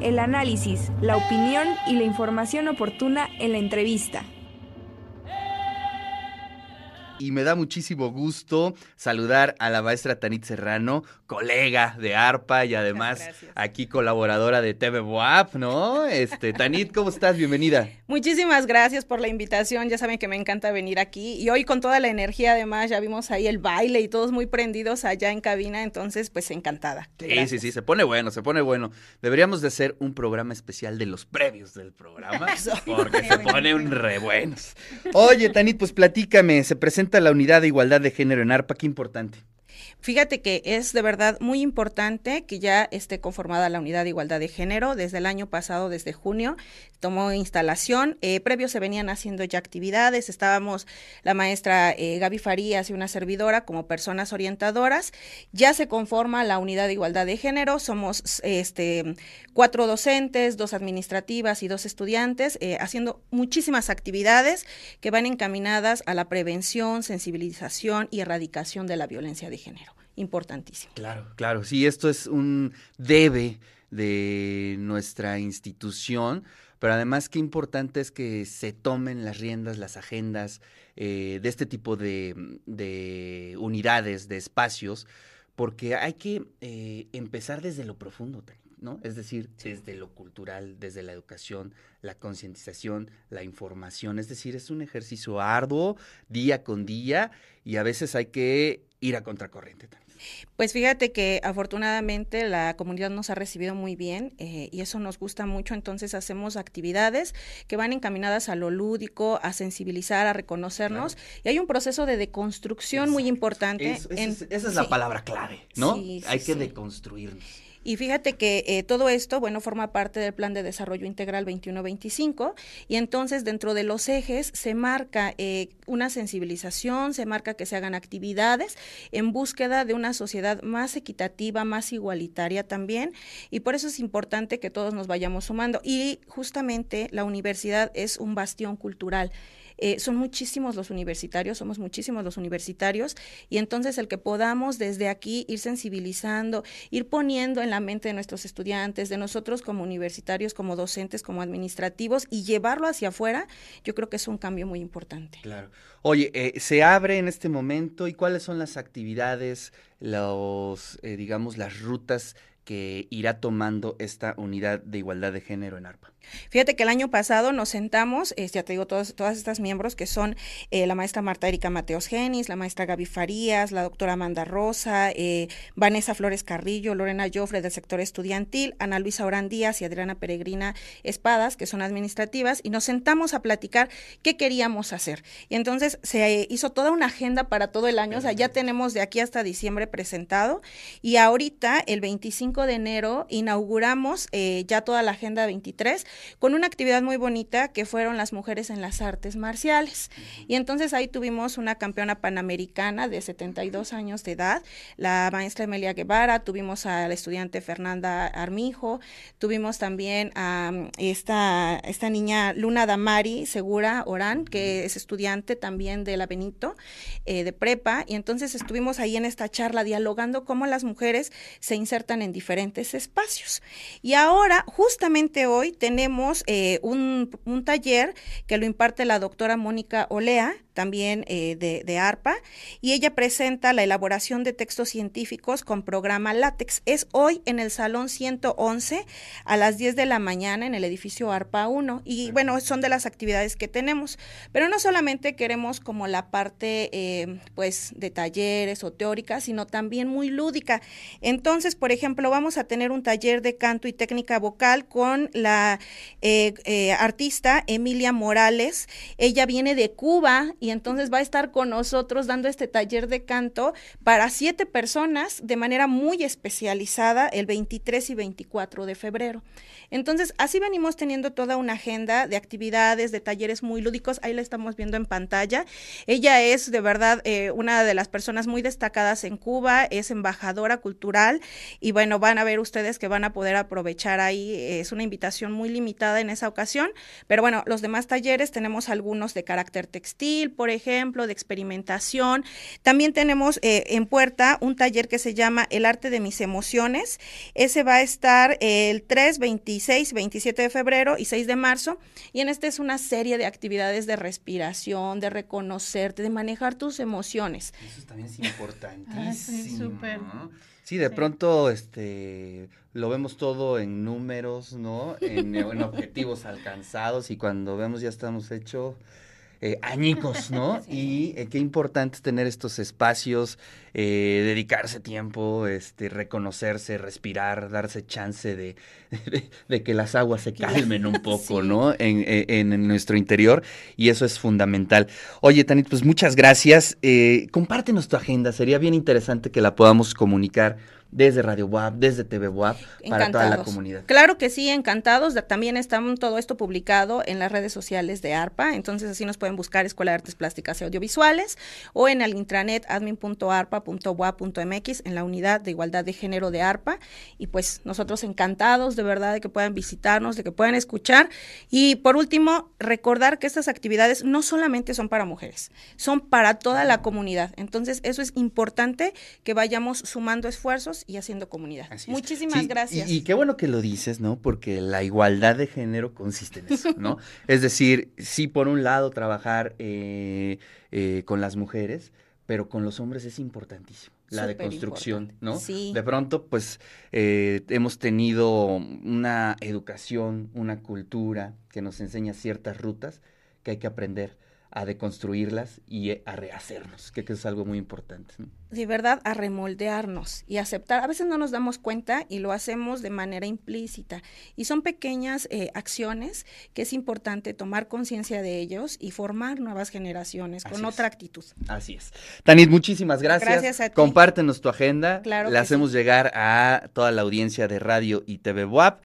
el análisis, la opinión y la información oportuna en la entrevista y me da muchísimo gusto saludar a la maestra Tanit Serrano, colega de ARPA y además aquí colaboradora de TV Boap, ¿no? Este, Tanit, ¿cómo estás? Bienvenida. Muchísimas gracias por la invitación, ya saben que me encanta venir aquí y hoy con toda la energía además ya vimos ahí el baile y todos muy prendidos allá en cabina, entonces pues encantada. Sí, sí, sí, se pone bueno, se pone bueno. Deberíamos de hacer un programa especial de los previos del programa porque se pone un re buenos. Oye, Tanit, pues platícame, se presenta la unidad de igualdad de género en ARPA, qué importante. Fíjate que es de verdad muy importante que ya esté conformada la unidad de igualdad de género. Desde el año pasado, desde junio, tomó instalación. Eh, previo se venían haciendo ya actividades. Estábamos la maestra eh, Gaby Farías y una servidora como personas orientadoras. Ya se conforma la unidad de igualdad de género. Somos este, cuatro docentes, dos administrativas y dos estudiantes, eh, haciendo muchísimas actividades que van encaminadas a la prevención, sensibilización y erradicación de la violencia de género. Importantísimo. Claro, claro. Sí, esto es un debe de nuestra institución, pero además qué importante es que se tomen las riendas, las agendas eh, de este tipo de, unidades, de espacios, porque hay que eh, empezar desde lo profundo. ¿no? Es decir, desde lo cultural, desde la educación, la concientización, la información. Es decir, es un ejercicio arduo, día con día, y a veces hay que ir a contracorriente también. Pues fíjate que afortunadamente la comunidad nos ha recibido muy bien eh, y eso nos gusta mucho, entonces hacemos actividades que van encaminadas a lo lúdico, a sensibilizar, a reconocernos y hay un proceso de deconstrucción muy importante. esa es la palabra clave, ¿no? hay que deconstruirnos. Y fíjate que eh, todo esto, bueno, forma parte del Plan de Desarrollo Integral 2125 y entonces dentro de los ejes se marca eh, una sensibilización, se marca que se hagan actividades en búsqueda de una sociedad más equitativa, más igualitaria también y por eso es importante que todos nos vayamos sumando y justamente la universidad es un bastión cultural. Eh, son muchísimos los universitarios, somos muchísimos los universitarios, y entonces el que podamos desde aquí ir sensibilizando, ir poniendo en la mente de nuestros estudiantes, de nosotros como universitarios, como docentes, como administrativos, y llevarlo hacia afuera, yo creo que es un cambio muy importante. Claro. Oye, eh, se abre en este momento y cuáles son las actividades, los, eh, digamos, las rutas que irá tomando esta unidad de igualdad de género en ARPA? Fíjate que el año pasado nos sentamos, eh, ya te digo, todas, todas estas miembros que son eh, la maestra Marta Erika Mateos Genis, la maestra Gaby Farías, la doctora Amanda Rosa, eh, Vanessa Flores Carrillo, Lorena Joffre del sector estudiantil, Ana Luisa Orán Díaz y Adriana Peregrina Espadas, que son administrativas, y nos sentamos a platicar qué queríamos hacer. Y entonces se hizo toda una agenda para todo el año, o sea, ya tenemos de aquí hasta diciembre presentado, y ahorita, el 25 de enero, inauguramos ya toda la agenda 23 con una actividad muy bonita que fueron las mujeres en las artes marciales. Y entonces ahí tuvimos una campeona panamericana de 72 años de edad, la maestra Emilia Guevara, tuvimos a la estudiante Fernanda Armijo, tuvimos también a mm, esta, esta niña Luna Damari Segura Orán, que es estudiante también de la Benito, eh, de prepa, y entonces estuvimos ahí en esta charla dialogando cómo las mujeres se insertan en diferentes espacios. Y ahora, justamente hoy, tenemos eh, un, un, taller que lo imparte la doctora Mónica Olea, también eh, de, ARPA, y ella presenta la elaboración de textos científicos con programa LATEX. Es hoy en el Salón 111 a las 10 de la mañana en el edificio ARPA 1. Y bueno, son de las actividades que tenemos. Pero no solamente queremos como la parte eh, pues de talleres o teóricas, sino también muy lúdica. Entonces, por ejemplo, vamos a tener un taller de canto y técnica vocal con la eh, artista Emilia Morales. Ella viene de Cuba y entonces va a estar con nosotros dando este taller de canto para siete personas de manera muy especializada el 23 y 24 de febrero. Entonces, así venimos teniendo toda una agenda de actividades, de talleres muy lúdicos. Ahí la estamos viendo en pantalla. Ella es de verdad eh, una de las personas muy destacadas en Cuba, es embajadora cultural y bueno, van a ver ustedes que van a poder aprovechar ahí. Es una invitación muy limitada en esa ocasión, pero bueno, los demás talleres tenemos algunos de carácter textil, por ejemplo, de experimentación. También tenemos eh, en puerta un taller que se llama El arte de mis emociones. Ese va a estar el 3, 26, 27 de febrero y 6 de marzo. Y en este es una serie de actividades de respiración, de reconocerte, de manejar tus emociones. Eso también es importantísimo. Ah, sí, súper. Sí, de pronto este lo vemos todo en números, ¿no? En, en objetivos alcanzados y cuando vemos ya estamos hechos eh, añicos, ¿no? Y eh, qué importante es tener estos espacios, eh, dedicarse tiempo, este, reconocerse, respirar, darse chance de, de, que las aguas se calmen un poco, ¿no? En, en, nuestro interior y eso es fundamental. Oye, Tanit, pues muchas gracias. compártenos tu agenda, sería bien interesante que la podamos comunicar desde Radio WAP, desde TV WAP, para toda la comunidad. Claro que sí, encantados. También está todo esto publicado en las redes sociales de ARPA, entonces así nos pueden buscar Escuela de Artes Plásticas y Audiovisuales o en el intranet admin.arpa.wap.mx en la unidad de igualdad de género de ARPA. Y pues nosotros encantados de verdad de que puedan visitarnos, de que puedan escuchar. Y por último, recordar que estas actividades no solamente son para mujeres, son para toda la comunidad. Entonces eso es importante que vayamos sumando esfuerzos y haciendo comunidad. Muchísimas gracias. Y, qué bueno que lo dices, ¿no? Porque la igualdad de género consiste en eso, ¿no? es decir, sí, por un lado, trabajar eh, eh, con las mujeres, pero con los hombres es importantísimo. La deconstrucción, ¿no? Sí. De pronto, pues, eh, hemos tenido una educación, una cultura que nos enseña ciertas rutas que hay que aprender a deconstruirlas y a rehacernos, que, que es algo muy importante. ¿no? de verdad a remoldearnos y aceptar. A veces no nos damos cuenta y lo hacemos de manera implícita. Y son pequeñas eh, acciones que es importante tomar conciencia de ellos y formar nuevas generaciones con otra actitud. Así es. Tanit, muchísimas gracias. Gracias a ti. Compártenos tu agenda. Claro. Le hacemos llegar a toda la audiencia de radio y TV WAP